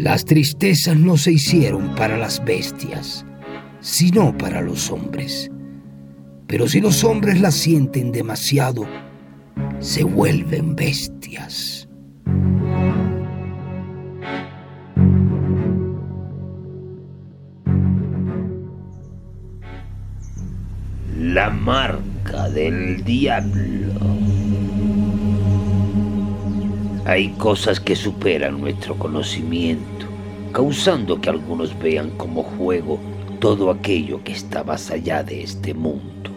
Las tristezas no se hicieron para las bestias, sino para los hombres. Pero si los hombres las sienten demasiado, se vuelven bestias. La marca del diablo. Hay cosas que superan nuestro conocimiento, causando que algunos vean como juego todo aquello que está más allá de este mundo.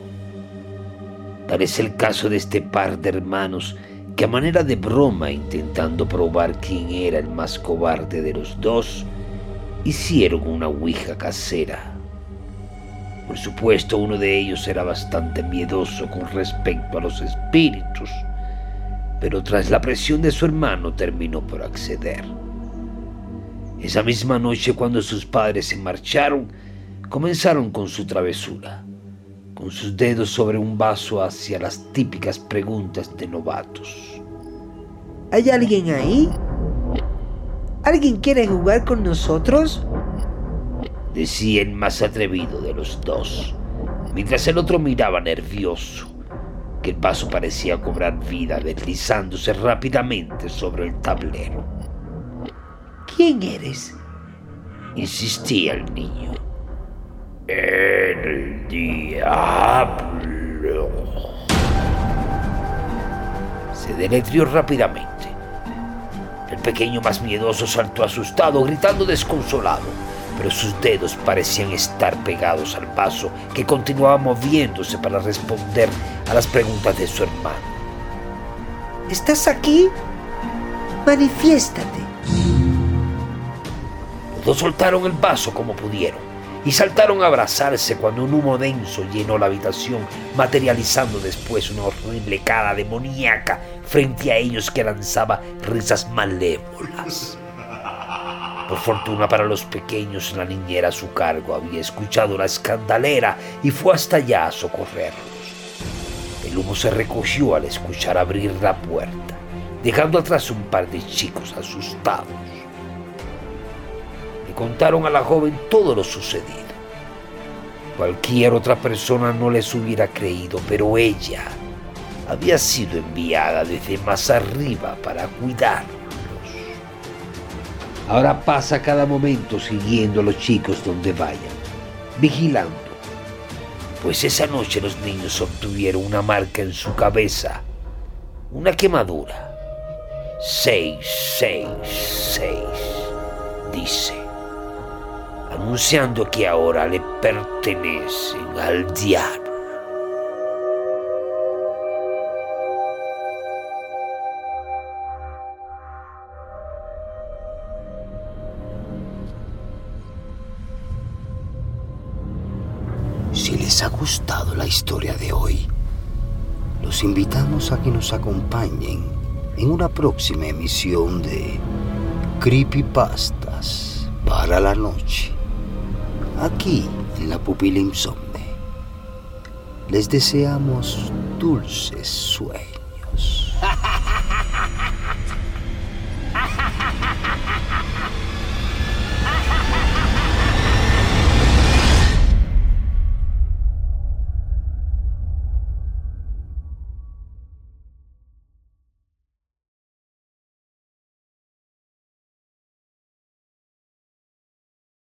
Tal es el caso de este par de hermanos que a manera de broma, intentando probar quién era el más cobarde de los dos, hicieron una ouija casera por supuesto, uno de ellos era bastante miedoso con respecto a los espíritus, pero tras la presión de su hermano terminó por acceder. Esa misma noche, cuando sus padres se marcharon, comenzaron con su travesura, con sus dedos sobre un vaso hacia las típicas preguntas de novatos. ¿Hay alguien ahí? ¿Alguien quiere jugar con nosotros? decía el más atrevido de los dos, mientras el otro miraba nervioso, que el vaso parecía cobrar vida deslizándose rápidamente sobre el tablero. ¿Quién eres? insistía el niño. El diablo. Se deletrió rápidamente. El pequeño más miedoso saltó asustado, gritando desconsolado pero sus dedos parecían estar pegados al vaso que continuaba moviéndose para responder a las preguntas de su hermano. ¿Estás aquí? Manifiéstate. Los dos soltaron el vaso como pudieron y saltaron a abrazarse cuando un humo denso llenó la habitación, materializando después una horrible cara demoníaca frente a ellos que lanzaba risas malévolas. Por fortuna para los pequeños, la niñera a su cargo había escuchado la escandalera y fue hasta allá a socorrerlos. El humo se recogió al escuchar abrir la puerta, dejando atrás un par de chicos asustados. Le contaron a la joven todo lo sucedido. Cualquier otra persona no les hubiera creído, pero ella había sido enviada desde más arriba para cuidar Ahora pasa cada momento siguiendo a los chicos donde vayan, vigilando. Pues esa noche los niños obtuvieron una marca en su cabeza, una quemadura. 666, dice, anunciando que ahora le pertenecen al diablo. Si les ha gustado la historia de hoy, los invitamos a que nos acompañen en una próxima emisión de Creepypastas para la noche, aquí en la pupila insomne. Les deseamos dulces sueños.